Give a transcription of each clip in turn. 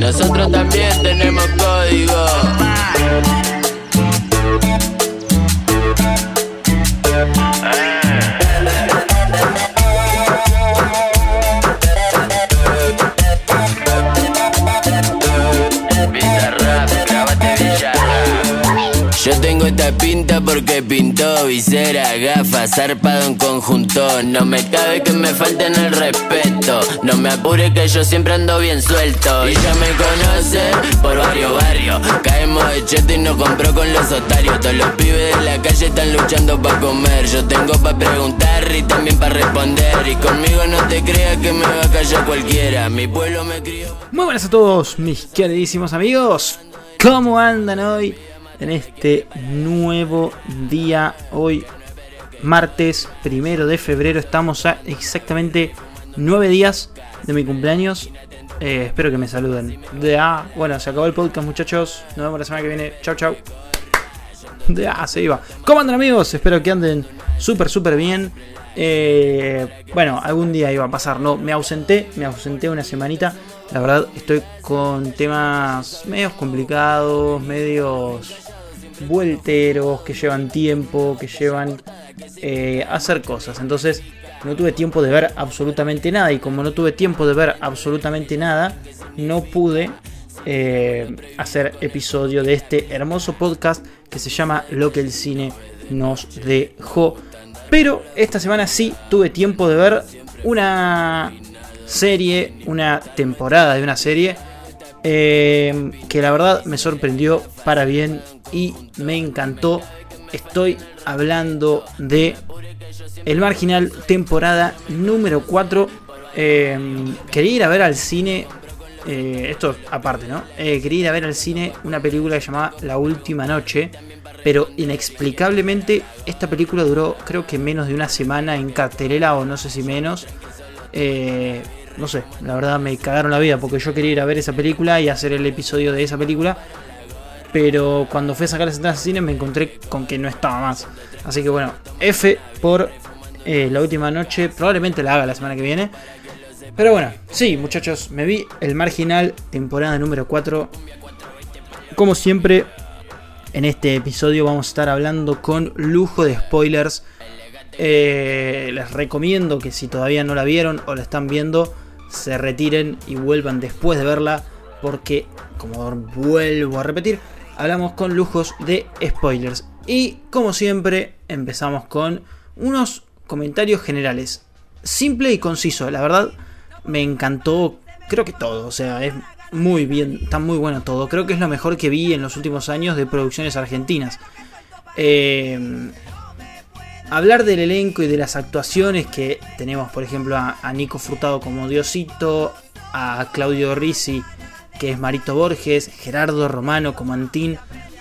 Nosotros también tenemos código. Yo tengo esta pinta porque pintó visera, gafas, zarpado en conjunto. No me cabe que me falten el respeto. No me apure que yo siempre ando bien suelto. Y ya me conocen por varios barrios. Caemos de cheto y no compro con los otarios. Todos los pibes de la calle están luchando para comer. Yo tengo para preguntar y también para responder. Y conmigo no te creas que me va a callar cualquiera. Mi pueblo me crió. Muy buenas a todos, mis queridísimos amigos. ¿Cómo andan hoy? En este nuevo día. Hoy, martes primero de febrero, estamos a exactamente nueve días de mi cumpleaños. Eh, espero que me saluden. De ah, bueno, se acabó el podcast, muchachos. Nos vemos la semana que viene. Chau, chau. De ah, se iba. ¿Cómo andan, amigos? Espero que anden súper, súper bien. Eh, bueno, algún día iba a pasar, no, me ausenté, me ausenté una semanita. La verdad, estoy con temas medios complicados, medios vuelteros, que llevan tiempo, que llevan eh, hacer cosas. Entonces no tuve tiempo de ver absolutamente nada y como no tuve tiempo de ver absolutamente nada, no pude eh, hacer episodio de este hermoso podcast que se llama Lo que el cine nos dejó. Pero esta semana sí tuve tiempo de ver una serie, una temporada de una serie eh, que la verdad me sorprendió para bien y me encantó. Estoy hablando de El Marginal, temporada número 4. Eh, quería ir a ver al cine. Eh, esto aparte, ¿no? quería ir a ver al cine una película llamada La Última Noche. Pero inexplicablemente esta película duró creo que menos de una semana en cartelera o no sé si menos. Eh, no sé, la verdad me cagaron la vida porque yo quería ir a ver esa película y hacer el episodio de esa película. Pero cuando fui a sacar las entradas de cine me encontré con que no estaba más. Así que bueno, F por eh, la última noche. Probablemente la haga la semana que viene. Pero bueno, sí, muchachos, me vi el marginal, temporada número 4. Como siempre, en este episodio vamos a estar hablando con lujo de spoilers. Eh, les recomiendo que si todavía no la vieron o la están viendo, se retiren y vuelvan después de verla. Porque, como vuelvo a repetir, hablamos con lujos de spoilers. Y como siempre, empezamos con unos comentarios generales. Simple y conciso, la verdad me encantó, creo que todo, o sea, es muy bien, está muy bueno todo. Creo que es lo mejor que vi en los últimos años de producciones argentinas. Eh, hablar del elenco y de las actuaciones que tenemos, por ejemplo, a, Nico Furtado como Diosito, a Claudio Risi, que es Marito Borges, Gerardo Romano como Antín,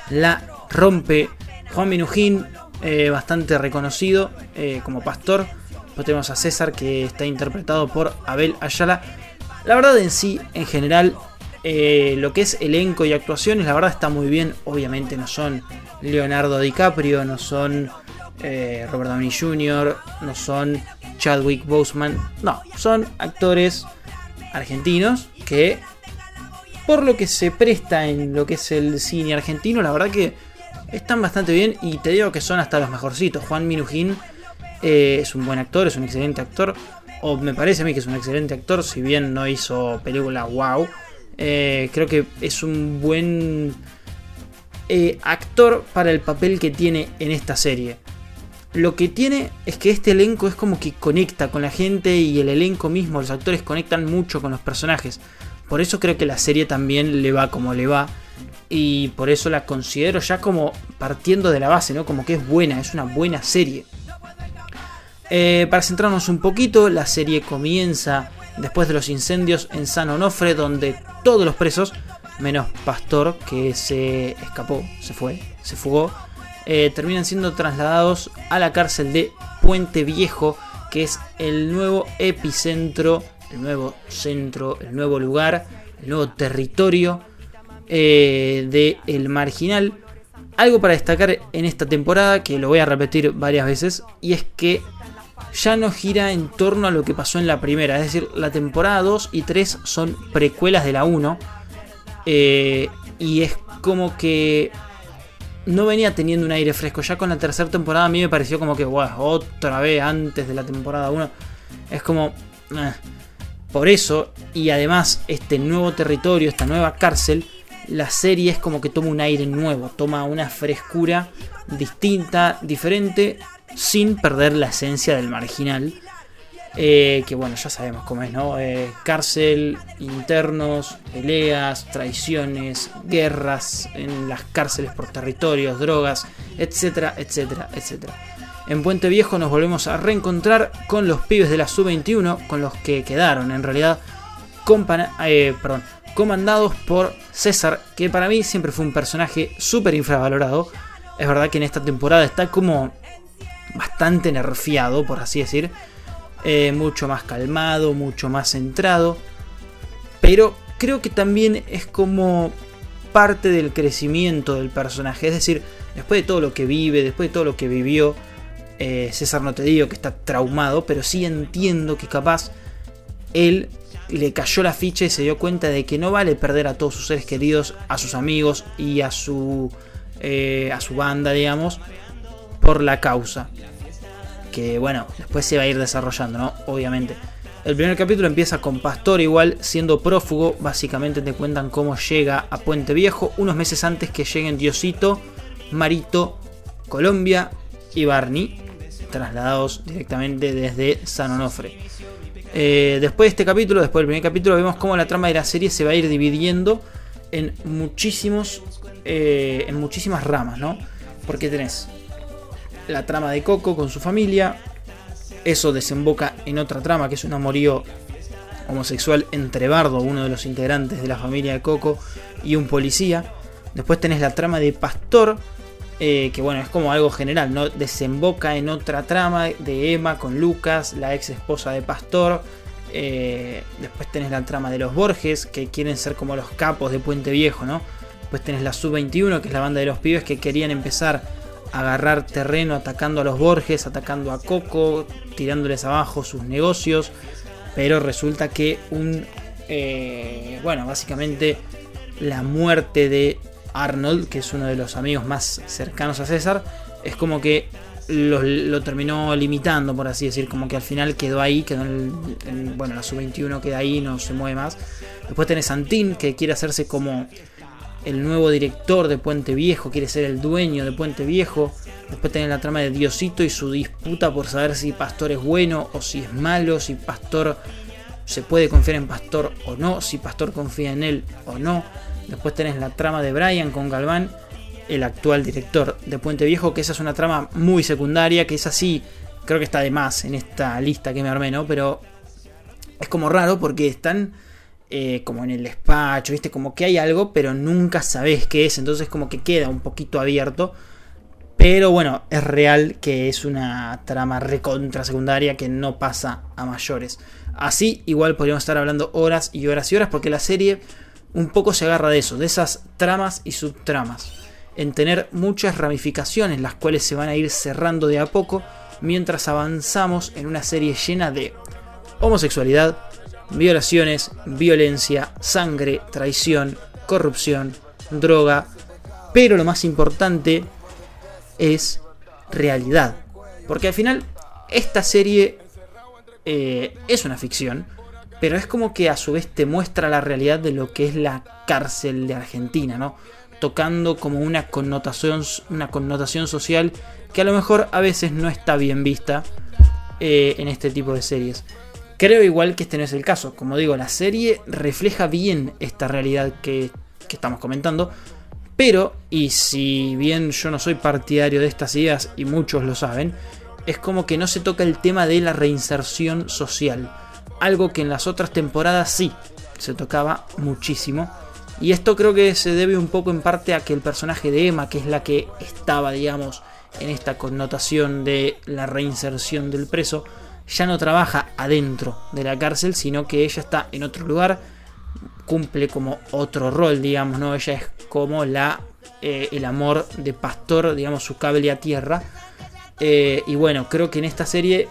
la rompe. Juan Minujín, eh, bastante reconocido eh, como pastor. Después tenemos a César, que está interpretado por Abel Ayala. La verdad en sí, en general, eh, lo que es elenco y actuaciones, la verdad está muy bien. Obviamente no son Leonardo DiCaprio, no son Robert Downey Jr., no son Chadwick Boseman, no, son actores argentinos que por lo que se presta en lo que es el cine argentino, la verdad que están bastante bien y te digo que son hasta los mejorcitos. Juan Minujín eh, es un buen actor, es un excelente actor, o me parece a mí que es un excelente actor, si bien no hizo película wow, eh, creo que es un buen actor para el papel que tiene en esta serie. Lo que tiene es que este elenco es como que conecta con la gente y el elenco mismo, los actores conectan mucho con los personajes. Por eso creo que la serie también le va como le va. Y por eso la considero ya como partiendo de la base, ¿no? Como que es buena, es una buena serie. Eh, para centrarnos un poquito, la serie comienza después de los incendios en San Onofre, donde todos los presos, menos Pastor, que se escapó, se fue, se fugó, eh, terminan siendo trasladados a la cárcel de Puente Viejo, que es el nuevo epicentro, el nuevo centro, el nuevo lugar, el nuevo territorio eh, de El Marginal. Algo para destacar en esta temporada, que lo voy a repetir varias veces, y es que ya no gira en torno a lo que pasó en la primera. Es decir, la temporada 2 y 3 son precuelas de la 1. Eh, y es como que no venía teniendo un aire fresco. Ya con la tercera temporada a mí me pareció como que, wow, otra vez antes de la temporada 1. Es como... Eh. Por eso, y además este nuevo territorio, esta nueva cárcel, la serie es como que toma un aire nuevo, toma una frescura distinta, diferente, sin perder la esencia del marginal. Eh, que bueno, ya sabemos cómo es, ¿no? Eh, cárcel, internos, peleas, traiciones, guerras en las cárceles por territorios, drogas, etcétera, etcétera, etcétera. En Puente Viejo nos volvemos a reencontrar con los pibes de la Sub-21, con los que quedaron en realidad eh, comandados por César, que para mí siempre fue un personaje súper infravalorado. Es verdad que en esta temporada está como bastante nerfeado, por así decir. Eh, mucho más calmado, mucho más centrado. Pero creo que también es como parte del crecimiento del personaje. Es decir, después de todo lo que vive, después de todo lo que vivió, eh, César no te digo que está traumado, pero sí entiendo que capaz él le cayó la ficha y se dio cuenta de que no vale perder a todos sus seres queridos, a sus amigos y a su, eh, a su banda, digamos, por la causa que bueno, después se va a ir desarrollando, ¿no? Obviamente. El primer capítulo empieza con Pastor igual siendo prófugo, básicamente te cuentan cómo llega a Puente Viejo unos meses antes que lleguen Diosito, Marito, Colombia y Barney, trasladados directamente desde San Onofre. Eh, después de este capítulo, después del primer capítulo, vemos cómo la trama de la serie se va a ir dividiendo en muchísimos, eh, en muchísimas ramas, ¿no? Porque tenés la trama de Coco con su familia. Eso desemboca en otra trama que es un amorío homosexual entre Bardo, uno de los integrantes de la familia de Coco, y un policía. Después tenés la trama de Pastor, eh, que bueno, es como algo general, ¿no? Desemboca en otra trama de Emma con Lucas, la ex esposa de Pastor. Eh, después tenés la trama de los Borges, que quieren ser como los capos de Puente Viejo, ¿no? Después tenés la Sub-21, que es la banda de los pibes que querían empezar agarrar terreno atacando a los Borges, atacando a Coco, tirándoles abajo sus negocios. Pero resulta que un... Eh, bueno, básicamente la muerte de Arnold, que es uno de los amigos más cercanos a César, es como que lo, terminó limitando, por así decir, como que al final quedó ahí, quedó en, bueno, la sub-21 queda ahí, no se mueve más. Después tenés Santín, que quiere hacerse como el nuevo director de Puente Viejo, quiere ser el dueño de Puente Viejo. Después tenés la trama de Diosito y su disputa por saber si Pastor es bueno o si es malo, si Pastor se puede confiar en Pastor o no, si Pastor confía en él o no. Después tenés la trama de Brian con Galván, el actual director de Puente Viejo, que esa es una trama muy secundaria, que es así, creo que está de más en esta lista que me armé, ¿no? Pero es como raro porque están eh, como en el despacho, ¿viste? Como que hay algo, pero nunca sabes qué es, entonces como que queda un poquito abierto. Pero bueno, es real que es una trama recontra secundaria que no pasa a mayores. Así, igual podríamos estar hablando horas y horas y horas, porque la serie un poco se agarra de eso, de esas tramas y subtramas. En tener muchas ramificaciones, las cuales se van a ir cerrando de a poco, mientras avanzamos en una serie llena de homosexualidad, violaciones, violencia, sangre, traición, corrupción, droga, pero lo más importante es realidad. Porque al final esta serie eh, es una ficción, pero es como que a su vez te muestra la realidad de lo que es la cárcel de Argentina, ¿no? Tocando como una connotación, una connotación social que a lo mejor a veces no está bien vista eh, en este tipo de series. Creo igual que este no es el caso. Como digo, la serie refleja bien esta realidad que, estamos comentando. Pero, y si bien yo no soy partidario de estas ideas y muchos lo saben, es como que no se toca el tema de la reinserción social. Algo que en las otras temporadas sí se tocaba muchísimo. Y esto creo que se debe un poco en parte a que el personaje de Emma, que es la que estaba, digamos, en esta connotación de la reinserción del preso, ya no trabaja adentro de la cárcel, sino que ella está en otro lugar, cumple como otro rol, digamos, ¿no? Ella es como la, eh, el amor de pastor, digamos, su cable a tierra. Eh, y bueno, creo que en esta serie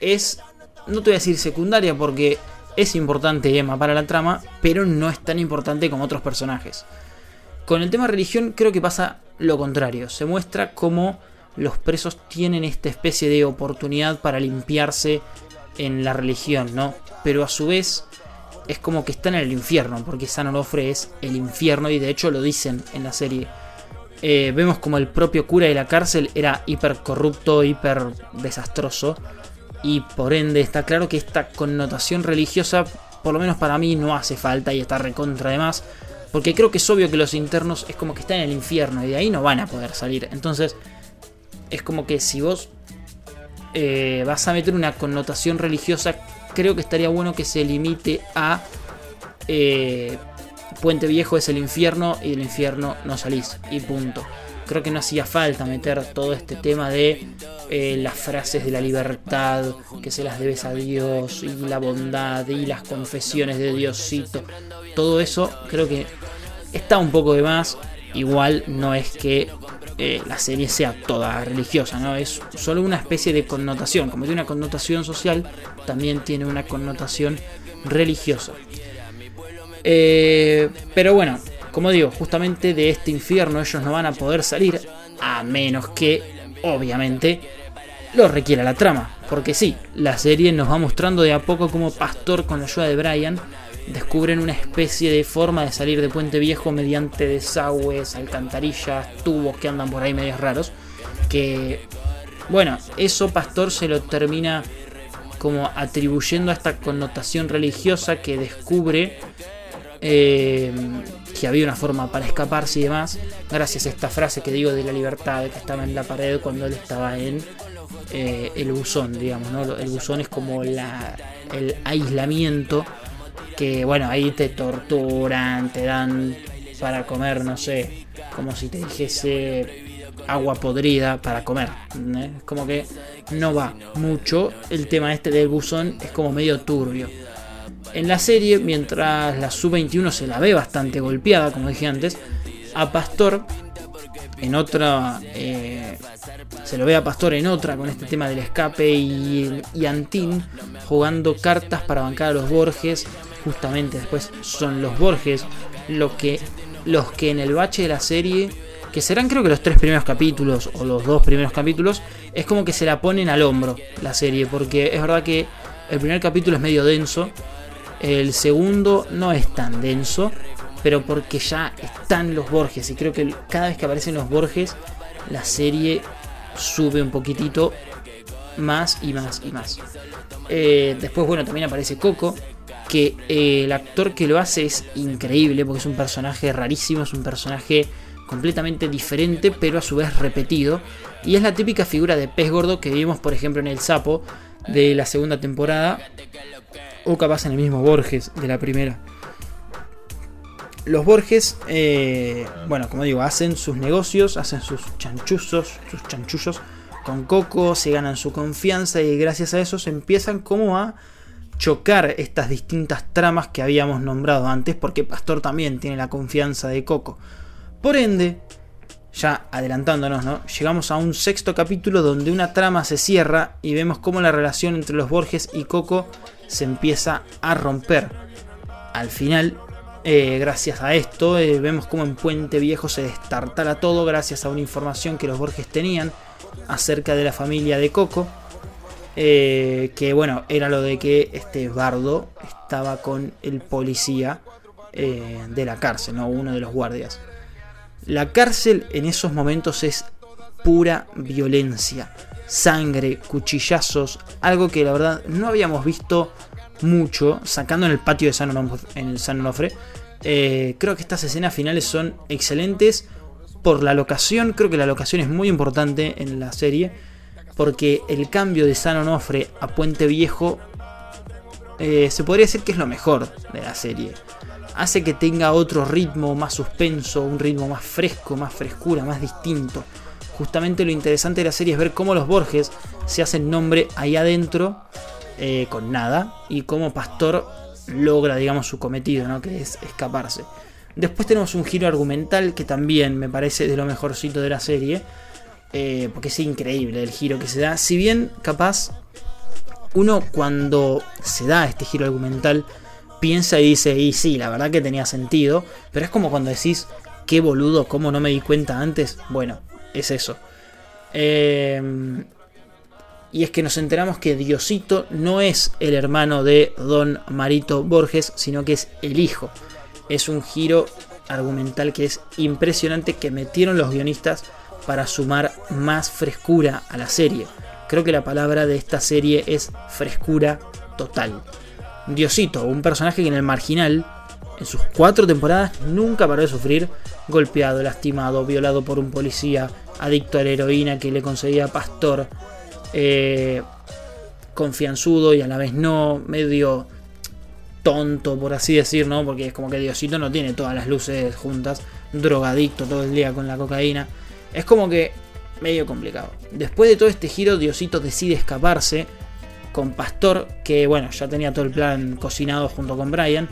es, no te voy a decir secundaria porque es importante Emma para la trama, pero no es tan importante como otros personajes. Con el tema religión creo que pasa lo contrario. Se muestra cómo los presos tienen esta especie de oportunidad para limpiarse en la religión, ¿no? Pero a su vez es como que están en el infierno, porque San Onofre es el infierno y de hecho lo dicen en la serie. Eh, vemos como el propio cura de la cárcel era hiper corrupto, hiper desastroso y por ende está claro que esta connotación religiosa, por lo menos para mí, no hace falta y está recontra además, porque creo que es obvio que los internos es como que están en el infierno y de ahí no van a poder salir. Entonces es como que si vos eh, vas a meter una connotación religiosa, creo que estaría bueno que se limite a eh, Puente Viejo es el infierno y del infierno no salís y punto. Creo que no hacía falta meter todo este tema de eh, las frases de la libertad, que se las debes a Dios, y la bondad, y las confesiones de Diosito. Todo eso creo que está un poco de más. Igual no es que eh, la serie sea toda religiosa, ¿no? Es solo una especie de connotación. Como tiene una connotación social, también tiene una connotación religiosa. Eh, pero bueno, como digo, justamente de este infierno ellos no van a poder salir a menos que, obviamente, lo requiera la trama. Porque sí, la serie nos va mostrando de a poco como Pastor con la ayuda de Brian descubren una especie de forma de salir de Puente Viejo mediante desagües, alcantarillas, tubos que andan por ahí medios raros. Que, bueno, eso Pastor se lo termina como atribuyendo a esta connotación religiosa que descubre eh, que había una forma para escaparse y demás, gracias a esta frase que digo de la libertad que estaba en la pared cuando él estaba en eh, el buzón, digamos, ¿no? El buzón es como la, el aislamiento que bueno, ahí te torturan, te dan para comer, no sé, como si te dijese agua podrida para comer. Es como que no va mucho. El tema este del buzón es como medio turbio. En la serie, mientras la sub-21 se la ve bastante golpeada, como dije antes, a Pastor en otra eh, se lo ve a Pastor en otra con este tema del escape y, Antín jugando cartas para bancar a los Borges. Justamente después son los Borges lo que, los que en el bache de la serie, que serán creo que los tres primeros capítulos o los dos primeros capítulos, es como que se la ponen al hombro la serie, porque es verdad que el primer capítulo es medio denso, el segundo no es tan denso, pero porque ya están los Borges y creo que cada vez que aparecen los Borges, la serie sube un poquitito más y más y más. Eh, después, bueno, también aparece Coco, que eh, el actor que lo hace es increíble porque es un personaje rarísimo, es un personaje completamente diferente pero a su vez repetido y es la típica figura de pez gordo que vimos por ejemplo en El Sapo de la segunda temporada o capaz en el mismo Borges de la primera. Los Borges, eh, bueno, como digo, hacen sus negocios, hacen sus chanchuzos, sus chanchullos con Coco, se ganan su confianza y gracias a eso se empiezan como a chocar estas distintas tramas que habíamos nombrado antes, porque Pastor también tiene la confianza de Coco. Por ende, ya adelantándonos, ¿no? Llegamos a un sexto capítulo donde una trama se cierra y vemos cómo la relación entre los Borges y Coco se empieza a romper. Al final, eh, gracias a esto, eh, vemos cómo en Puente Viejo se destartala todo gracias a una información que los Borges tenían acerca de la familia de Coco eh, que bueno, era lo de que este bardo estaba con el policía de la cárcel, ¿no? uno de los guardias. La cárcel en esos momentos es pura violencia, sangre, cuchillazos, algo que la verdad no habíamos visto mucho, sacando en el patio de San Onofre. En San Onofre. Eh, creo que estas escenas finales son excelentes por la locación, creo que la locación es muy importante en la serie porque el cambio de San Onofre a Puente Viejo eh, se podría decir que es lo mejor de la serie. Hace que tenga otro ritmo más suspenso, un ritmo más fresco, más frescura, más distinto. Justamente lo interesante de la serie es ver cómo los Borges se hacen nombre ahí adentro eh, con nada y cómo Pastor logra, digamos, su cometido, ¿no? que es escaparse. Después tenemos un giro argumental que también me parece de lo mejorcito de la serie, eh, porque es increíble el giro que se da. Si bien capaz uno cuando se da este giro argumental piensa y dice, y sí, la verdad que tenía sentido, pero es como cuando decís, qué boludo, cómo no me di cuenta antes. Bueno, es eso. Em, y es que nos enteramos que Diosito no es el hermano de Don Marito Borges, sino que es el hijo. Es un giro argumental que es impresionante que metieron los guionistas para sumar más frescura a la serie. Creo que la palabra de esta serie es frescura total. Diosito, un personaje que en el marginal, en sus cuatro temporadas, nunca paró de sufrir, golpeado, lastimado, violado por un policía, adicto a la heroína que le conseguía pastor, eh, confianzudo y a la vez no, medio tonto, por así decir, ¿no? Porque es como que Diosito no tiene todas las luces juntas, drogadicto todo el día con la cocaína. Es como que medio complicado. Después de todo este giro, Diosito decide escaparse con Pastor, que bueno, ya tenía todo el plan cocinado junto con Brian.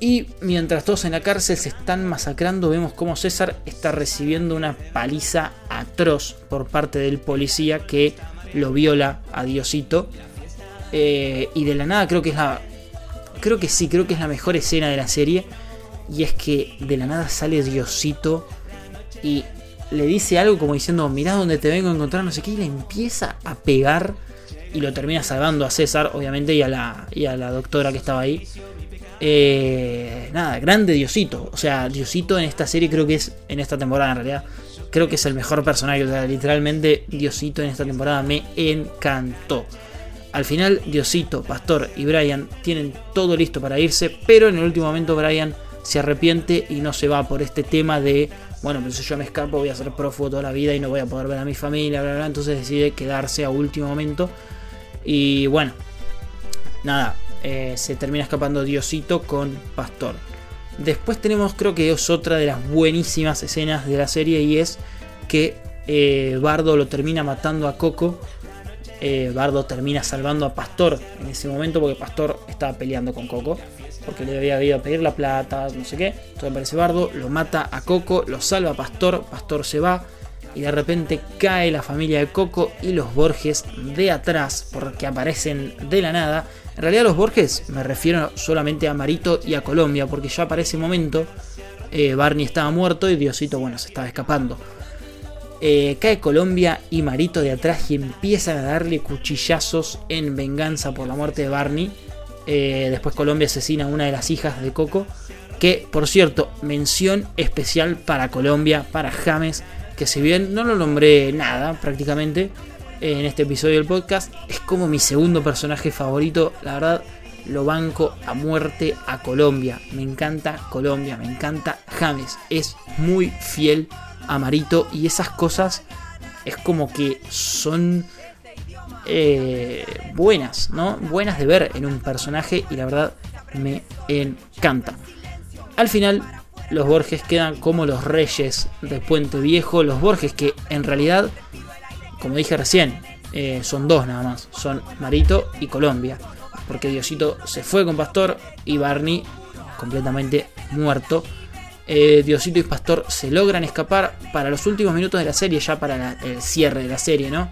Y mientras todos en la cárcel se están masacrando, vemos como César está recibiendo una paliza atroz por parte del policía que lo viola a Diosito. Eh, y de la nada creo que es la... Creo que sí, creo que es la mejor escena de la serie. Y es que de la nada sale Diosito y le dice algo como diciendo, mirá dónde te vengo a encontrar, no sé qué, y le empieza a pegar y lo termina salvando a César, obviamente, y a la, y a la doctora que estaba ahí. Eh, nada, grande Diosito. O sea, Diosito en esta serie creo que es, en esta temporada en realidad, creo que es el mejor personaje. O sea, literalmente Diosito en esta temporada me encantó. Al final, Diosito, Pastor y Brian tienen todo listo para irse, pero en el último momento Brian se arrepiente y no se va por este tema de, bueno, pues si yo me escapo voy a ser prófugo toda la vida y no voy a poder ver a mi familia, entonces decide quedarse a último momento. Y bueno, nada, eh, se termina escapando Diosito con Pastor. Después tenemos, creo que es otra de las buenísimas escenas de la serie y es que eh, Bardo lo termina matando a Coco. Eh, Bardo termina salvando a Pastor en ese momento porque Pastor estaba peleando con Coco. Porque le había ido a pedir la plata, no sé qué. Entonces aparece Bardo, lo mata a Coco, lo salva a Pastor, Pastor se va y de repente cae la familia de Coco y los Borges de atrás porque aparecen de la nada. En realidad los Borges me refiero solamente a Marito y a Colombia porque ya para ese momento eh, Barney estaba muerto y Diosito bueno se estaba escapando. Eh, cae Colombia y Marito de atrás y empiezan a darle cuchillazos en venganza por la muerte de Barney. Eh, después Colombia asesina a una de las hijas de Coco. Que por cierto, mención especial para Colombia, para James que si bien no lo nombré nada prácticamente en este episodio del podcast, es como mi segundo personaje favorito, la verdad lo banco a muerte a Colombia, me encanta Colombia, me encanta James, es muy fiel a Marito y esas cosas es como que son eh, buenas, ¿no? Buenas de ver en un personaje y la verdad me encanta. Al final los Borges quedan como los reyes de Puente Viejo. Los Borges que en realidad, como dije recién, eh, son dos nada más. Son Marito y Colombia. Porque Diosito se fue con Pastor y Barney completamente muerto. Eh, Diosito y Pastor se logran escapar para los últimos minutos de la serie, ya para el cierre de la serie, ¿no?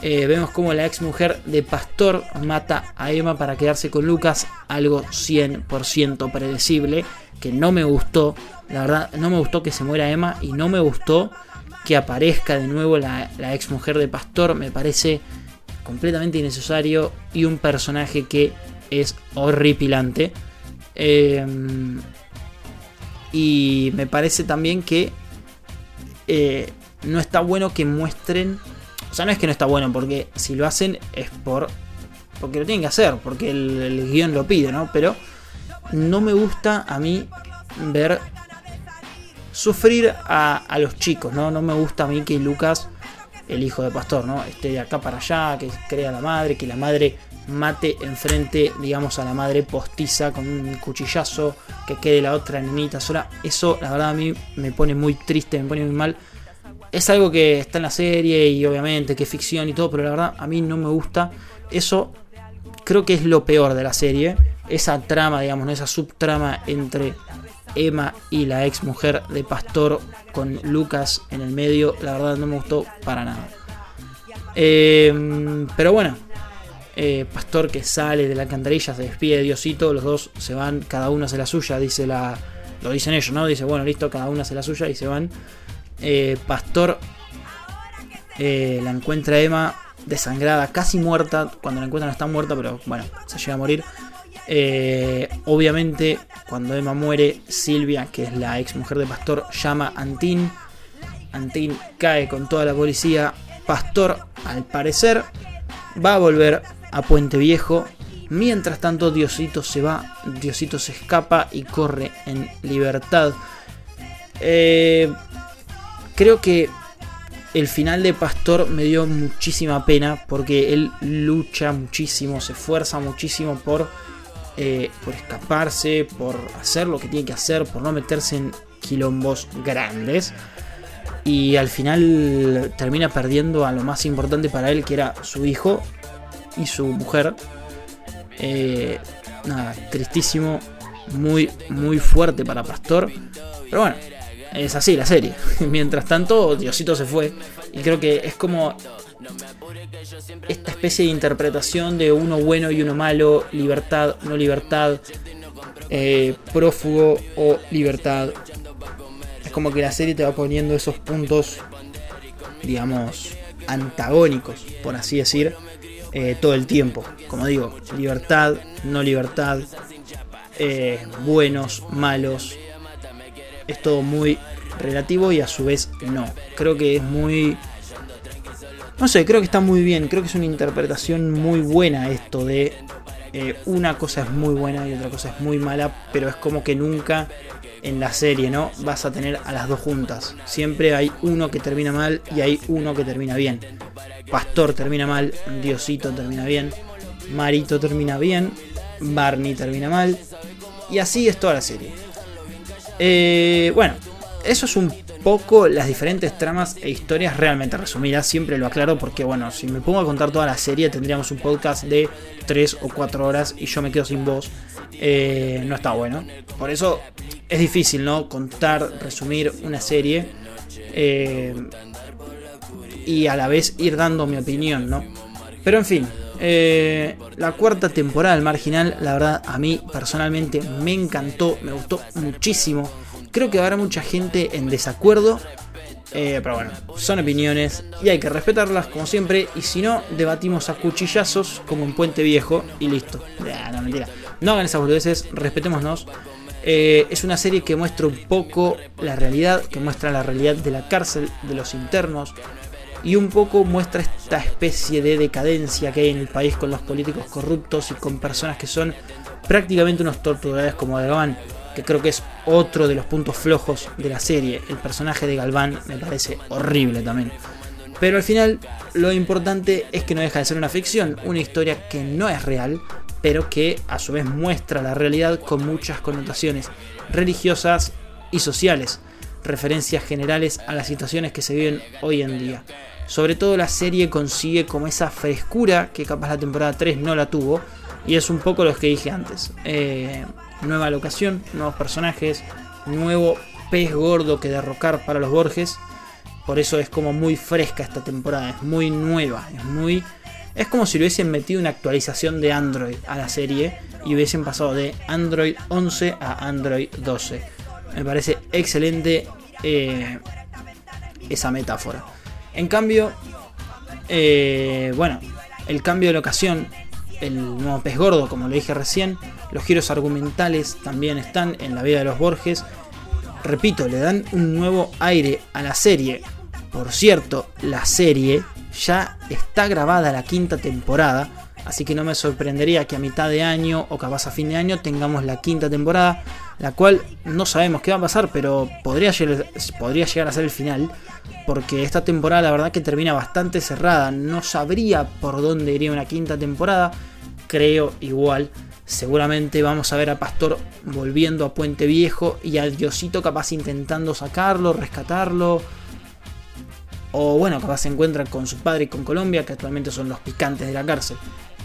Eh, vemos como la ex mujer de Pastor mata a Emma para quedarse con Lucas, algo 100% predecible que no me gustó. La verdad, no me gustó que se muera Emma y no me gustó que aparezca de nuevo la, ex mujer de Pastor. Me parece completamente innecesario y un personaje que es horripilante. Em, y me parece también que eh, no está bueno que muestren. O sea, no es que no está bueno, porque si lo hacen es por. Porque lo tienen que hacer, porque el guion lo pide, ¿no? Pero no me gusta a mí ver sufrir a, los chicos, ¿no? No me gusta a mí que Lucas, el hijo de pastor, ¿no? Esté de acá para allá, que crea la madre, que la madre mate enfrente, digamos, a la madre postiza con un cuchillazo, que quede la otra nenita sola. Eso, la verdad, a mí me pone muy triste, me pone muy mal. Es algo que está en la serie y obviamente que es ficción y todo, pero la verdad a mí no me gusta. Eso creo que es lo peor de la serie esa trama, digamos, esa subtrama entre Emma y la ex mujer de Pastor con Lucas en el medio, la verdad no me gustó para nada. Em, pero bueno, eh, Pastor que sale de la alcantarilla, se despide de Diosito, los dos se van, cada uno hace la suya, dice la. Lo dicen ellos, ¿no? Dice, bueno, listo, cada uno hace la suya y se van. Eh, Pastor eh, la encuentra Emma desangrada, casi muerta. Cuando la encuentran está muerta, pero bueno, se llega a morir. Obviamente, cuando Emma muere, Silvia, que es la ex mujer de Pastor, llama a Antín. Antín cae con toda la policía. Pastor, al parecer, va a volver a Puente Viejo. Mientras tanto, Diosito se va, Diosito se escapa y corre en libertad. Eh, creo que el final de Pastor me dio muchísima pena porque él lucha muchísimo, se esfuerza muchísimo por, eh, por escaparse, por hacer lo que tiene que hacer, por no meterse en quilombos grandes. Y al final termina perdiendo a lo más importante para él, que era su hijo, y su mujer. Eh, nada, tristísimo, muy, muy fuerte para Pastor. Pero bueno, es así la serie. Mientras tanto, Diosito se fue. Y creo que es como esta especie de interpretación de uno bueno y uno malo, libertad, no libertad, eh, prófugo o libertad. Es como que la serie te va poniendo esos puntos, digamos, antagónicos, por así decir, eh, todo el tiempo. Como digo, libertad, no libertad, eh, buenos, malos. Es todo muy relativo y a su vez no. Creo que es muy... No sé, creo que está muy bien. Creo que es una interpretación muy buena esto de eh, una cosa es muy buena y otra cosa es muy mala, pero es como que nunca en la serie, ¿no? Vas a tener a las dos juntas. Siempre hay uno que termina mal y hay uno que termina bien. Pastor termina mal, Diosito termina bien, Marito termina bien, Barney termina mal. Y así es toda la serie. Eh, bueno, eso es un poco las diferentes tramas e historias realmente resumidas. Siempre lo aclaro porque, bueno, si me pongo a contar toda la serie tendríamos un podcast de 3 o 4 horas y yo me quedo sin voz. Eh, no está bueno. Por eso es difícil, ¿no? Contar, resumir una serie. Eh, y a la vez ir dando mi opinión, ¿no? Pero en fin, eh, la cuarta temporada del Marginal, la verdad, a mí personalmente me encantó, me gustó muchísimo. Creo que habrá mucha gente en desacuerdo, eh, pero bueno, son opiniones y hay que respetarlas como siempre. Y si no, debatimos a cuchillazos como en Puente Viejo y listo. no, hagan esas boludeces, respetémonos. Eh, es una serie que muestra un poco la realidad, que muestra la realidad de la cárcel, de los internos, y un poco muestra esta especie de decadencia que hay en el país con los políticos corruptos y con personas que son prácticamente unos torturadores como Galván, que creo que es otro de los puntos flojos de la serie. El personaje de Galván me parece horrible también. Pero al final lo importante es que no deja de ser una ficción, una historia que no es real, pero que a su vez muestra la realidad con muchas connotaciones religiosas y sociales, referencias generales a las situaciones que se viven hoy en día. Sobre todo la serie consigue como esa frescura que capaz la temporada 3 no la tuvo. Y es un poco lo que dije antes. Eh, nueva locación, nuevos personajes, nuevo pez gordo que derrocar para los Borges. Por eso es como muy fresca esta temporada, es muy nueva, es muy... Es como si le hubiesen metido una actualización de Android a la serie y hubiesen pasado de Android 11 a Android 12. Me parece excelente eh, esa metáfora. En cambio, eh, bueno, el cambio de locación, el nuevo pez gordo, como lo dije recién, los giros argumentales también están en la vida de los Borges. Repito, le dan un nuevo aire a la serie. Por cierto, la serie ya está grabada la quinta temporada, así que no me sorprendería que a mitad de año o capaz a fin de año tengamos la quinta temporada, la cual no sabemos qué va a pasar, pero podría podría llegar a ser el final porque esta temporada la verdad que termina bastante cerrada. No sabría por dónde iría una quinta temporada. Creo igual. Seguramente vamos a ver a Pastor volviendo a Puente Viejo y a Diosito capaz intentando sacarlo, rescatarlo. O bueno, capaz se encuentra con su padre y con Colombia, que actualmente son los picantes de la cárcel.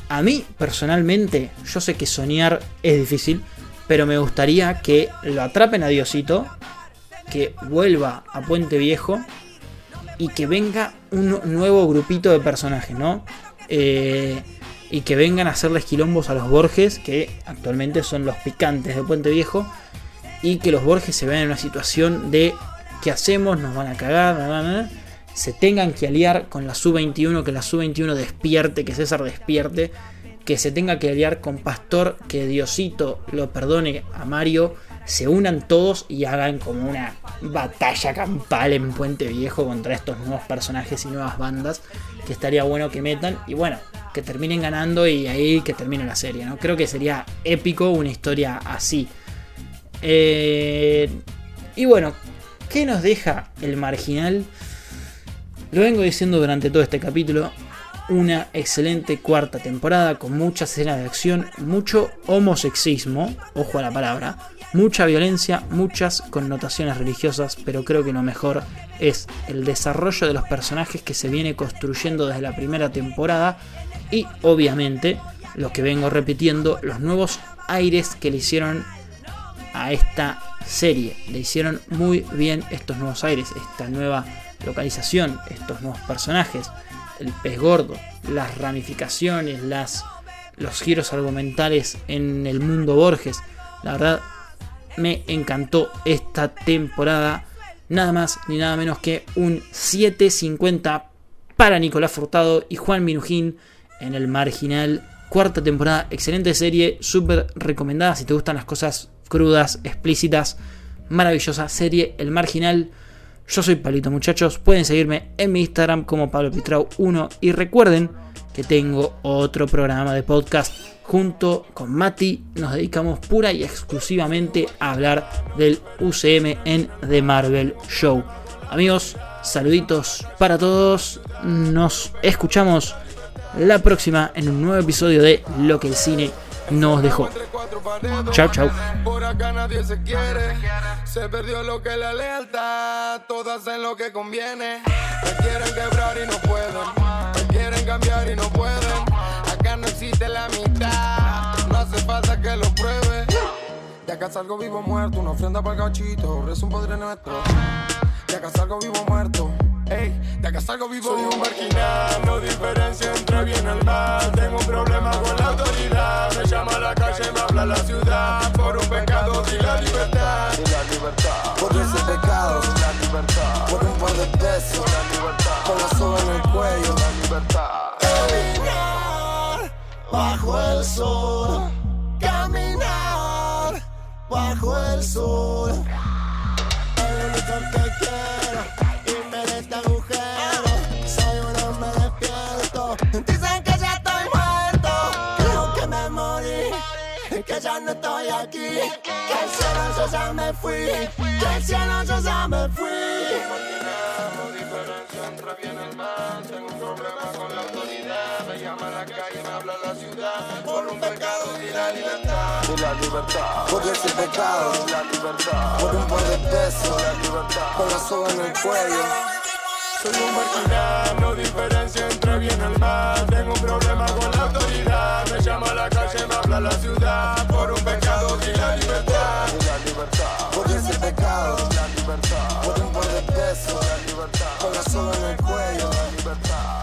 A mí, personalmente, yo sé que soñar es difícil, pero me gustaría que lo atrapen a Diosito, que vuelva a Puente Viejo y que venga un nuevo grupito de personajes, ¿no? Eh, y que vengan a hacerles quilombos a los Borges, que actualmente son los picantes de Puente Viejo, y que los Borges se vean en una situación de ¿qué hacemos? Nos van a cagar, se tengan que aliar con la Sub-21, que la Sub-21 despierte, que César despierte, que se tenga que aliar con Pastor, que Diosito lo perdone a Mario, se unan todos y hagan como una batalla campal en Puente Viejo contra estos nuevos personajes y nuevas bandas que estaría bueno que metan y bueno, que terminen ganando y ahí que termine la serie, ¿no? Creo que sería épico una historia así. Eh, y bueno, ¿qué nos deja el marginal? Lo vengo diciendo durante todo este capítulo. Una excelente cuarta temporada con muchas escenas de acción, mucho homosexismo, ojo a la palabra, mucha violencia, muchas connotaciones religiosas, pero creo que lo mejor es el desarrollo de los personajes que se viene construyendo desde la primera temporada y obviamente lo que vengo repitiendo, los nuevos aires que le hicieron a esta serie. Le hicieron muy bien estos nuevos aires, esta nueva localización, estos nuevos personajes, el pez gordo, las ramificaciones, las, los giros argumentales en el mundo Borges. La verdad, me encantó esta temporada. Nada más ni nada menos que un 750 para Nicolás Furtado y Juan Minujín en el marginal. Cuarta temporada, excelente serie, súper recomendada si te gustan las cosas crudas, explícitas. Maravillosa serie, El Marginal. Yo soy Palito, muchachos. Pueden seguirme en mi Instagram como Pablo Pitrau 1 y recuerden que tengo otro programa de podcast junto con Mati. Nos dedicamos pura y exclusivamente a hablar del UCM en The Marvel Show. Amigos, saluditos para todos. Nos escuchamos la próxima en un nuevo episodio de Lo que el cine nos dejó. Chao, chao. Por acá nadie se quiere. Se perdió lo que la lealtad. Todas hacen lo que conviene. Me quieren quebrar y no pueden. Me quieren cambiar y no pueden. Acá no existe la mitad. No hace falta que lo pruebe. De acá salgo vivo muerto. Una ofrenda para el gachito. Es un padre nuestro. De acá salgo vivo muerto. Ey, de acá salgo vivo. Soy un marginal, no diferencia entre bien y el mal. Tengo un problema con la autoridad. Me llama a la calle, me habla la ciudad. Por un pecado y la libertad. Y la libertad. Por ese pecado, la libertad. Por un par de pesos, la libertad. Con la soga en el cuello, la libertad. Caminar bajo el sol. Caminar bajo el sol. Estoy aquí. Que el cielo yo ya me fui. Que el cielo yo ya me fui. diferencia entre bien y el mal. Tengo un problema con la autoridad. Me llama a la calle, me habla la ciudad. Por un pecado y la libertad. Y la libertad. Por ese pecado. Y la libertad. Por un par de pesos. La libertad. Soga en el. Soy un marginal, no diferencia entre bien y mal. Tengo un problema con la autoridad. Me llama a la calle, me habla la ciudad. Por un pecado y la libertad. Y la libertad. Por ese pecado. La libertad. Por un par de pesos. La libertad. Corazón en el cuello. La libertad.